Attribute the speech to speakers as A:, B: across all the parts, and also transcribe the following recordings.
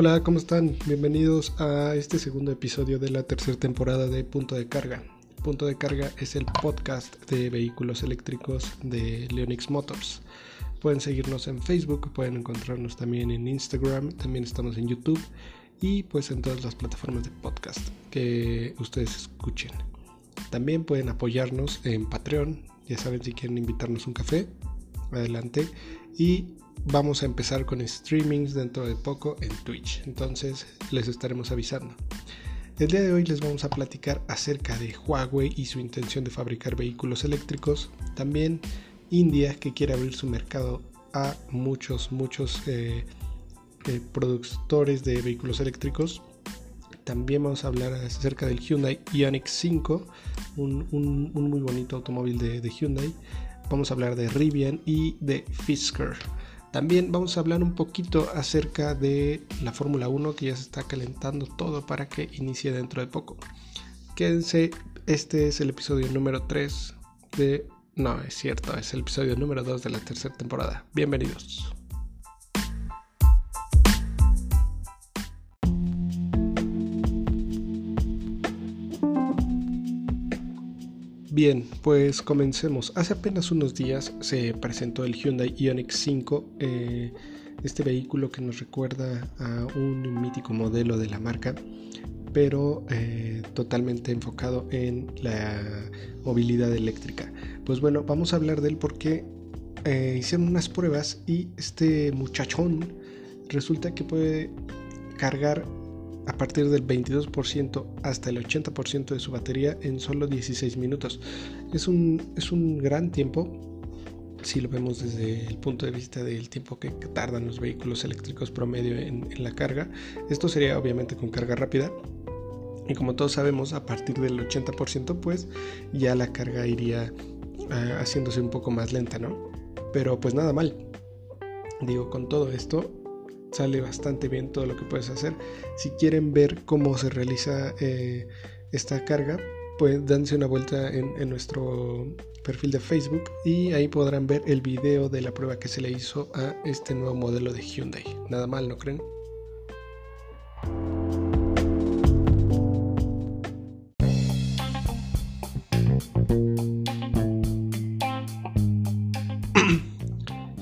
A: Hola, ¿cómo están? Bienvenidos a este segundo episodio de la tercera temporada de Punto de Carga. Punto de Carga es el podcast de vehículos eléctricos de Leonix Motors. Pueden seguirnos en Facebook, pueden encontrarnos también en Instagram, también estamos en YouTube y pues en todas las plataformas de podcast que ustedes escuchen. También pueden apoyarnos en Patreon, ya saben si quieren invitarnos un café, adelante. Y vamos a empezar con streamings dentro de poco en Twitch. Entonces les estaremos avisando. El día de hoy les vamos a platicar acerca de Huawei y su intención de fabricar vehículos eléctricos. También India que quiere abrir su mercado a muchos, muchos eh, eh, productores de vehículos eléctricos. También vamos a hablar acerca del Hyundai Ioniq 5, un, muy bonito automóvil de Hyundai. Vamos a hablar de Rivian y de Fisker. También vamos a hablar un poquito acerca de la Fórmula 1 que ya se está calentando todo para que inicie dentro de poco. Quédense, este es el episodio número 3 de... No, es cierto, es el episodio número 2 de la tercera temporada. Bienvenidos. Bien, pues comencemos. Hace apenas unos días se presentó el Hyundai Ioniq 5, eh, este vehículo que nos recuerda a un mítico modelo de la marca, pero eh, totalmente enfocado en la movilidad eléctrica. Pues bueno, vamos a hablar de él porque eh, hicieron unas pruebas y este muchachón resulta que puede cargar a partir del 22% hasta el 80% de su batería en solo 16 minutos. Es un, es un gran tiempo si lo vemos desde el punto de vista del tiempo que tardan los vehículos eléctricos promedio en, la carga. Esto sería obviamente con carga rápida. Y como todos sabemos, a partir del 80% pues ya la carga iría ah, haciéndose un poco más lenta, ¿no? Pero pues nada mal. Digo, con todo esto, sale bastante bien todo lo que puedes hacer. Si quieren ver cómo se realiza eh, esta carga, pues dense una vuelta en, nuestro perfil de Facebook y ahí podrán ver el video de la prueba que se le hizo a este nuevo modelo de Hyundai. Nada mal, ¿no creen?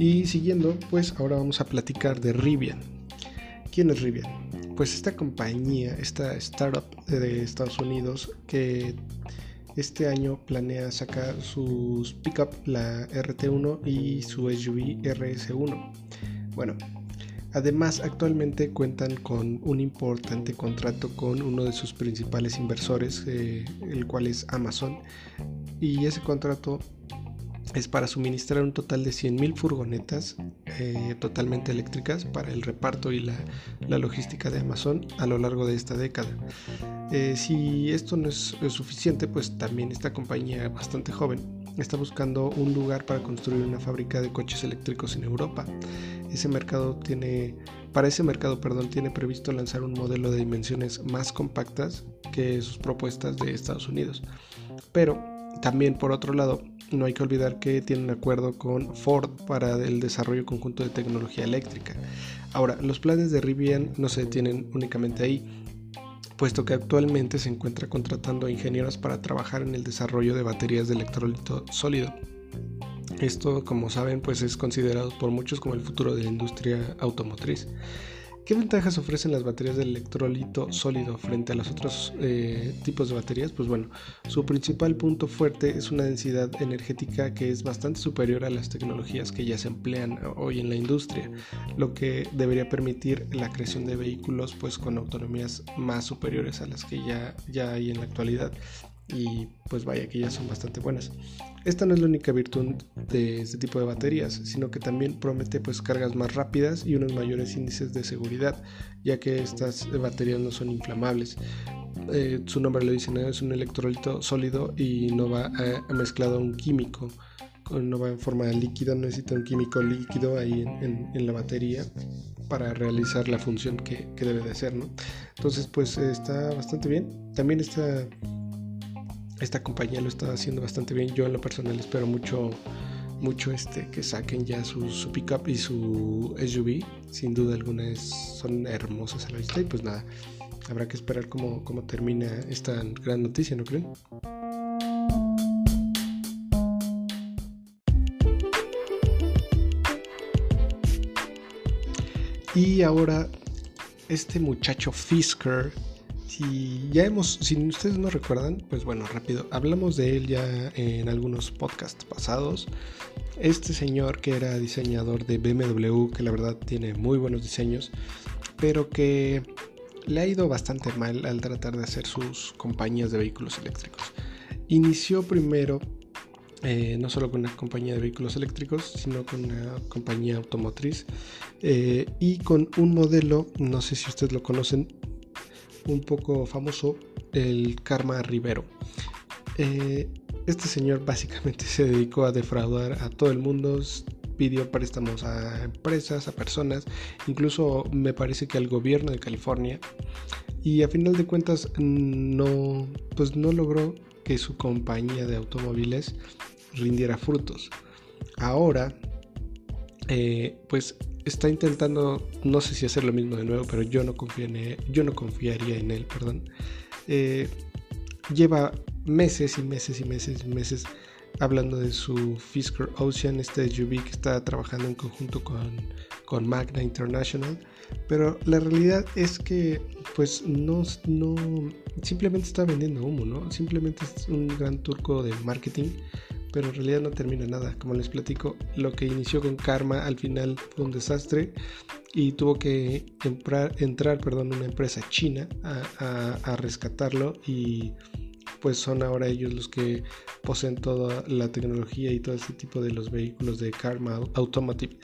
A: Y siguiendo, pues ahora vamos a platicar de Rivian. ¿Quién es Rivian? Pues esta compañía, esta startup de Estados Unidos que este año planea sacar sus pickup, la RT1 y su SUV RS1. Bueno, además actualmente cuentan con un importante contrato con uno de sus principales inversores, eh, el cual es Amazon, y ese contrato es para suministrar un total de 100.000 furgonetas eh, totalmente eléctricas para el reparto y la, logística de Amazon a lo largo de esta década. Eh, si esto no es, suficiente, pues también esta compañía bastante joven está buscando un lugar para construir una fábrica de coches eléctricos en Europa. Ese mercado tiene, para ese mercado, perdón, tiene previsto lanzar un modelo de dimensiones más compactas que sus propuestas de Estados Unidos. Pero también por otro lado, no hay que olvidar que tiene un acuerdo con Ford para el desarrollo conjunto de tecnología eléctrica. Ahora, los planes de Rivian no se detienen únicamente ahí, puesto que actualmente se encuentra contratando ingenieros para trabajar en el desarrollo de baterías de electrolito sólido. Esto, como saben, pues es considerado por muchos como el futuro de la industria automotriz. ¿Qué ventajas ofrecen las baterías de electrolito sólido frente a los otros eh, tipos de baterías? Pues bueno, su principal punto fuerte es una densidad energética que es bastante superior a las tecnologías que ya se emplean hoy en la industria, lo que debería permitir la creación de vehículos pues con autonomías más superiores a las que ya, ya hay en la actualidad y pues vaya que ya son bastante buenas. Esta no es la única virtud de este tipo de baterías, sino que también promete pues cargas más rápidas y unos mayores índices de seguridad, ya que estas baterías no son inflamables. Eh, su nombre lo dice, es un electrolito sólido y no va mezclado a un químico, no va en forma de líquido, necesita un químico líquido ahí en, la batería para realizar la función que, debe de hacer, ¿no? Entonces pues está bastante bien. También está esta compañía lo está haciendo bastante bien. Yo en lo personal espero mucho mucho este que saquen ya su, pickup y su SUV. Sin duda alguna son hermosas a la vista y pues nada, habrá que esperar cómo, cómo termina esta gran noticia, ¿no creen? Y ahora este muchacho Fisker, si ya hemos, si ustedes no recuerdan, pues bueno, rápido, hablamos de él ya en algunos podcasts pasados. Este señor que era diseñador de BMW, que la verdad tiene muy buenos diseños, pero que le ha ido bastante mal al tratar de hacer sus compañías de vehículos eléctricos. Inició primero eh, no solo con una compañía de vehículos eléctricos, sino con una compañía automotriz eh, y con un modelo, no sé si ustedes lo conocen, un poco famoso, el Karma Rivero. Eh, este señor básicamente se dedicó a defraudar a todo el mundo, pidió préstamos a empresas, a personas, incluso me parece que al gobierno de California y a final de cuentas no pues no logró que su compañía de automóviles rindiera frutos. Ahora, eh, pues está intentando, no sé si hacer lo mismo de nuevo, pero yo no confío en él, yo no confiaría en él, perdón. Eh, lleva meses y meses y meses y meses hablando de su Fisker Ocean, este SUV que está trabajando en conjunto con, con Magna International. Pero la realidad es que pues no, no simplemente está vendiendo humo, ¿no? Simplemente es un gran turco de marketing pero en realidad no termina nada. Como les platico, lo que inició con Karma al final fue un desastre y tuvo que entrar, entrar perdón, una empresa china a, rescatarlo y pues son ahora ellos los que poseen toda la tecnología y todo ese tipo de los vehículos de Karma Automotive.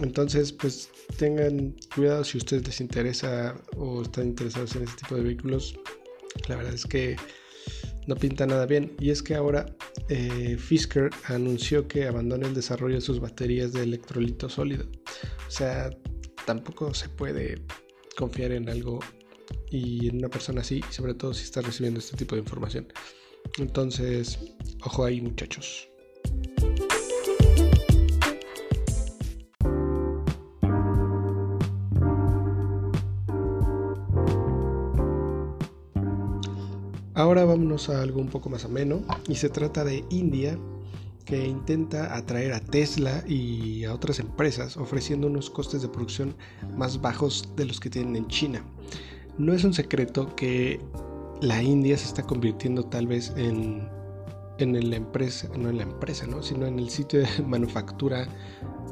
A: Entonces, pues tengan cuidado si a ustedes les interesa o están interesados en este tipo de vehículos. La verdad es que no pinta nada bien. Y es que ahora eh, Fisker anunció que abandona el desarrollo de sus baterías de electrolito sólido. O sea, tampoco se puede confiar en algo y en una persona así, sobre todo si está recibiendo este tipo de información. Entonces, ojo ahí muchachos. Ahora vámonos a algo un poco más ameno y se trata de India que intenta atraer a Tesla y a otras empresas ofreciendo unos costes de producción más bajos de los que tienen en China. No es un secreto que la India se está convirtiendo tal vez en, en la empresa, no en la empresa, ¿no? sino en el sitio de manufactura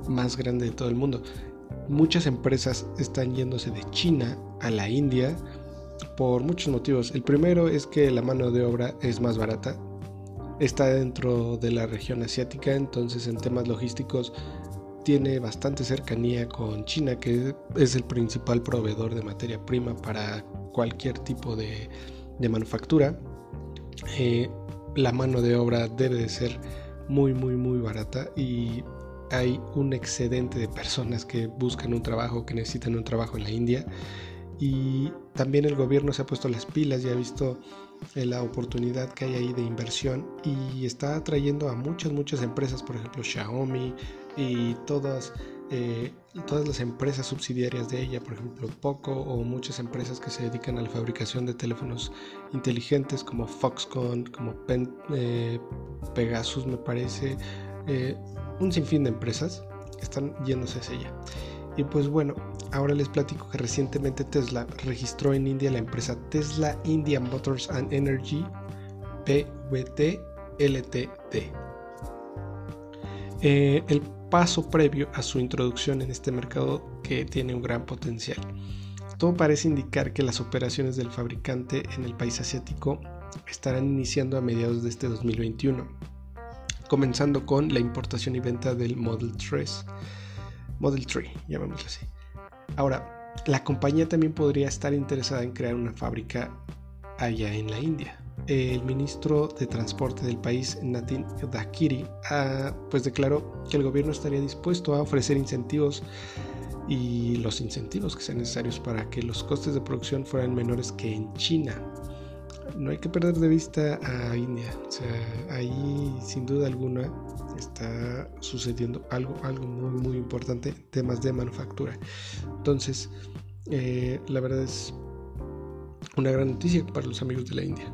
A: más grande de todo el mundo. Muchas empresas están yéndose de China a la India por muchos motivos. El primero es que la mano de obra es más barata, está dentro de la región asiática, entonces en temas logísticos tiene bastante cercanía con China, que es el principal proveedor de materia prima para cualquier tipo de, manufactura. Eh, la mano de obra debe de ser muy, muy, muy barata y hay un excedente de personas que buscan un trabajo, que necesitan un trabajo en la India y también el gobierno se ha puesto las pilas y ha visto eh, la oportunidad que hay ahí de inversión y está atrayendo a muchas, muchas empresas, por ejemplo Xiaomi y todas, eh, todas las empresas subsidiarias de ella, por ejemplo Poco o muchas empresas que se dedican a la fabricación de teléfonos inteligentes como Foxconn, como eh, Pegasus me parece, un sinfín de empresas están yéndose hacia ella. Y pues bueno, ahora les platico que recientemente Tesla registró en India la empresa Tesla India Motors and Energy PVT LTD. Eh, el paso previo a su introducción en este mercado que tiene un gran potencial. Todo parece indicar que las operaciones del fabricante en el país asiático estarán iniciando a mediados de este 2021, comenzando con la importación y venta del Model 3 Model 3, llamémoslo así. Ahora, la compañía también podría estar interesada en crear una fábrica allá en la India. El ministro de Transporte del país, Natin Dakiri, pues declaró que el gobierno estaría dispuesto a ofrecer incentivos y los incentivos que sean necesarios para que los costes de producción fueran menores que en China. No hay que perder de vista a India, o sea, ahí sin duda alguna está sucediendo algo, algo muy, muy importante, temas de manufactura. Entonces, eh, la verdad es una gran noticia para los amigos de la India.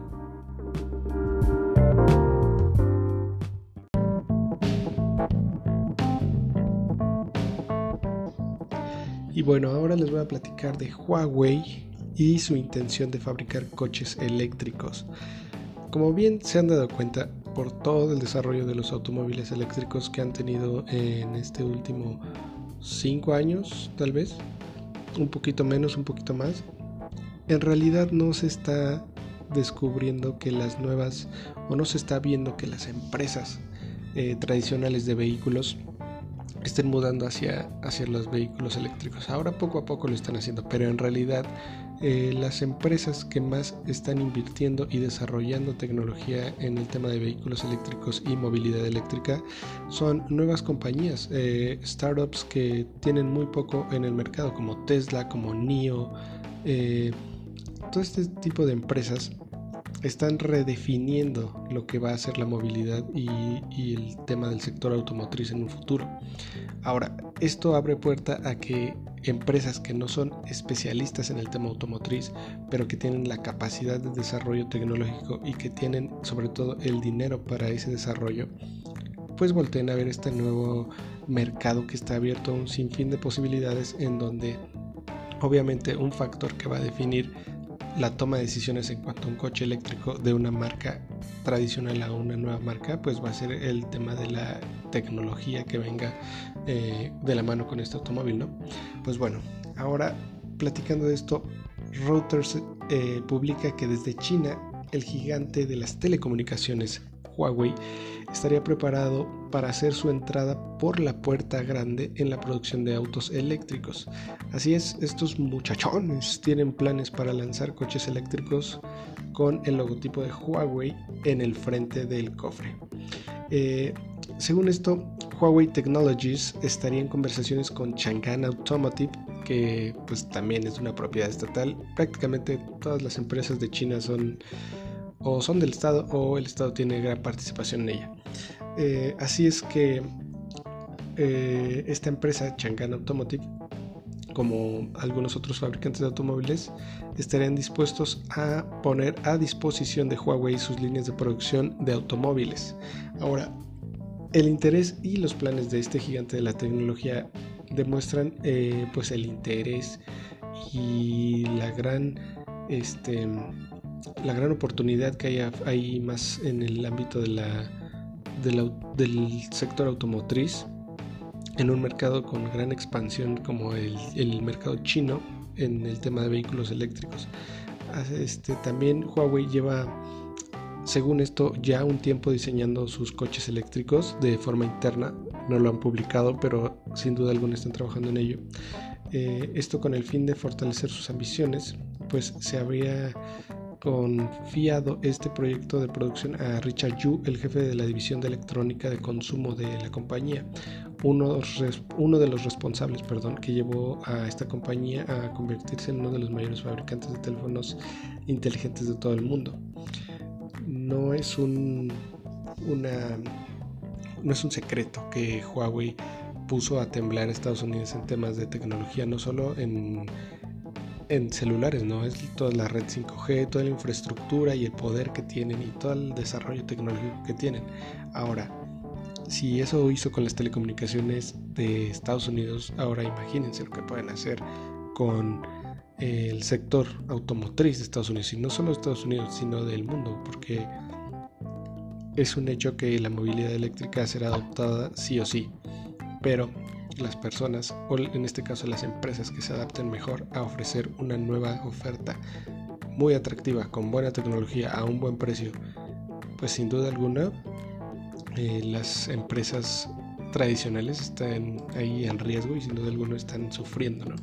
A: Y bueno, ahora les voy a platicar de Huawei y su intención de fabricar coches eléctricos. Como bien se han dado cuenta por todo el desarrollo de los automóviles eléctricos que han tenido en este último 5 años, tal vez, un poquito menos, un poquito más, en realidad no se está descubriendo que las nuevas, o no se está viendo que las empresas eh, tradicionales de vehículos estén mudando hacia, hacia los vehículos eléctricos. Ahora poco a poco lo están haciendo, pero en realidad eh, las empresas que más están invirtiendo y desarrollando tecnología en el tema de vehículos eléctricos y movilidad eléctrica son nuevas compañías, eh, startups que tienen muy poco en el mercado, como Tesla, como NIO, eh, todo este tipo de empresas están redefiniendo lo que va a ser la movilidad y, el tema del sector automotriz en un futuro. Ahora, esto abre puerta a que empresas que no son especialistas en el tema automotriz, pero que tienen la capacidad de desarrollo tecnológico y que tienen sobre todo el dinero para ese desarrollo, pues volteen a ver este nuevo mercado que está abierto a un sinfín de posibilidades en donde obviamente un factor que va a definir la toma de decisiones en cuanto a un coche eléctrico de una marca tradicional a una nueva marca, pues va a ser el tema de la tecnología que venga eh, de la mano con este automóvil, ¿no? Pues bueno, ahora platicando de esto, Reuters eh, publica que desde China el gigante de las telecomunicaciones Huawei estaría preparado para hacer su entrada por la puerta grande en la producción de autos eléctricos. Así es, estos muchachones tienen planes para lanzar coches eléctricos con el logotipo de Huawei en el frente del cofre. Eh, según esto, Huawei Technologies estaría en conversaciones con Chang'an Automotive, que pues también es una propiedad estatal. Prácticamente todas las empresas de China son o son del Estado o el Estado tiene gran participación en ella. Eh, así es que eh, esta empresa, Chang'an Automotive, como algunos otros fabricantes de automóviles, estarían dispuestos a poner a disposición de Huawei sus líneas de producción de automóviles. Ahora, el interés y los planes de este gigante de la tecnología demuestran eh, pues el interés y la gran este, la gran oportunidad que hay, hay más en el ámbito de la, del sector automotriz en un mercado con gran expansión como el, el, mercado chino en el tema de vehículos eléctricos. Este, también Huawei lleva, según esto, ya un tiempo diseñando sus coches eléctricos de forma interna. No lo han publicado, pero sin duda alguna están trabajando en ello. Eh, esto con el fin de fortalecer sus ambiciones, pues se habría confiado este proyecto de producción a Richard Yu, el jefe de la división de electrónica de consumo de la compañía, uno, de los responsables perdón, que llevó a esta compañía a convertirse en uno de los mayores fabricantes de teléfonos inteligentes de todo el mundo. No es un, una, no es un secreto que Huawei puso a temblar a Estados Unidos en temas de tecnología, no solo en en celulares, ¿no? Es toda la red 5G, toda la infraestructura y el poder que tienen y todo el desarrollo tecnológico que tienen. Ahora, si eso hizo con las telecomunicaciones de Estados Unidos, ahora imagínense lo que pueden hacer con el sector automotriz de Estados Unidos, y no solo de Estados Unidos, sino del mundo, porque es un hecho que la movilidad eléctrica será adoptada sí o sí, pero las personas o en este caso las empresas que se adapten mejor a ofrecer una nueva oferta muy atractiva con buena tecnología a un buen precio pues sin duda alguna eh, las empresas tradicionales están ahí en riesgo y sin duda alguna están sufriendo ¿no?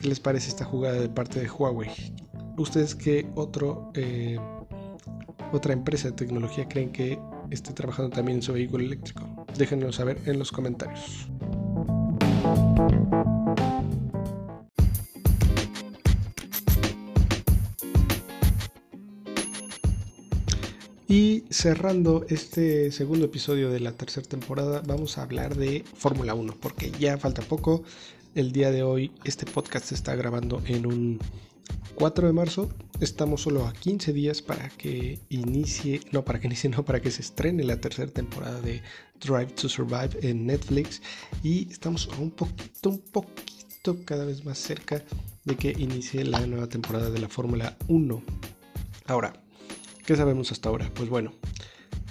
A: ¿qué les parece esta jugada de parte de Huawei? ¿ustedes qué otro eh, otra empresa de tecnología creen que esté trabajando también en su vehículo eléctrico? Déjenlo saber en los comentarios. Cerrando este segundo episodio de la tercera temporada, vamos a hablar de Fórmula 1, porque ya falta poco. El día de hoy este podcast se está grabando en un 4 de marzo. Estamos solo a 15 días para que inicie, no para que inicie, no para que se estrene la tercera temporada de Drive to Survive en Netflix. Y estamos un poquito, un poquito cada vez más cerca de que inicie la nueva temporada de la Fórmula 1. Ahora, ¿qué sabemos hasta ahora? Pues bueno,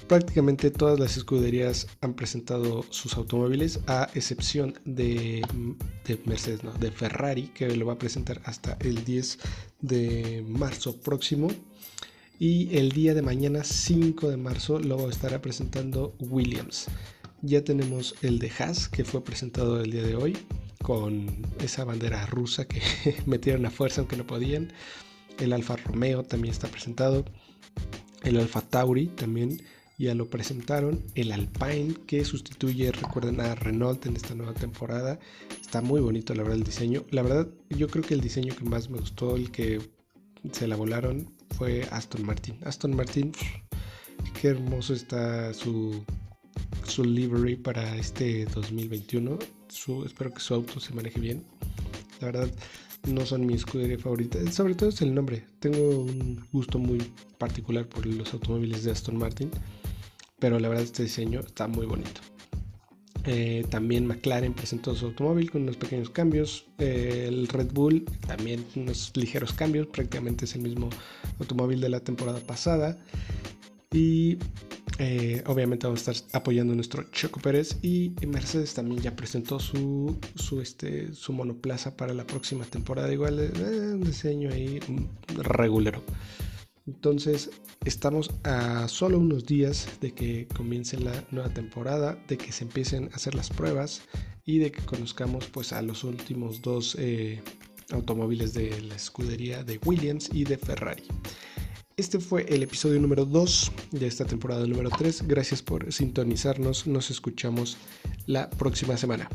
A: prácticamente todas las escuderías han presentado sus automóviles, a excepción de, Mercedes, de Ferrari, que lo va a presentar hasta el 10 de marzo próximo. Y el día de mañana, 5 de marzo, lo estará presentando Williams. Ya tenemos el de Haas, que fue presentado el día de hoy, con esa bandera rusa que metieron a fuerza aunque no podían. El Alfa Romeo también está presentado. El Alfa Tauri también ya lo presentaron. El Alpine que sustituye, recuerden, a Renault en esta nueva temporada. Está muy bonito, la verdad, el diseño. La verdad, yo creo que el diseño que más me gustó, el que se la volaron, fue Aston Martin. Aston Martin, qué hermoso está su, su livery para este 2021. Su, espero que su auto se maneje bien. La verdad, no son mi escudería favorita. Sobre todo es el nombre. Tengo un gusto muy particular por los automóviles de Aston Martin pero la verdad este diseño está muy bonito. Eh, también McLaren presentó su automóvil con unos pequeños cambios. Eh, el Red Bull también unos ligeros cambios. Prácticamente es el mismo automóvil de la temporada pasada. Y eh, obviamente vamos a estar apoyando a nuestro Choco Pérez. Y Mercedes también ya presentó su, su, este, su monoplaza para la próxima temporada. Igual un diseño ahí regulero. Entonces, estamos a solo unos días de que comience la nueva temporada, de que se empiecen a hacer las pruebas y de que conozcamos pues a los últimos dos eh, automóviles de la escudería de Williams y de Ferrari. Este fue el episodio número 2 de esta temporada número 3. Gracias por sintonizarnos. Nos escuchamos la próxima semana.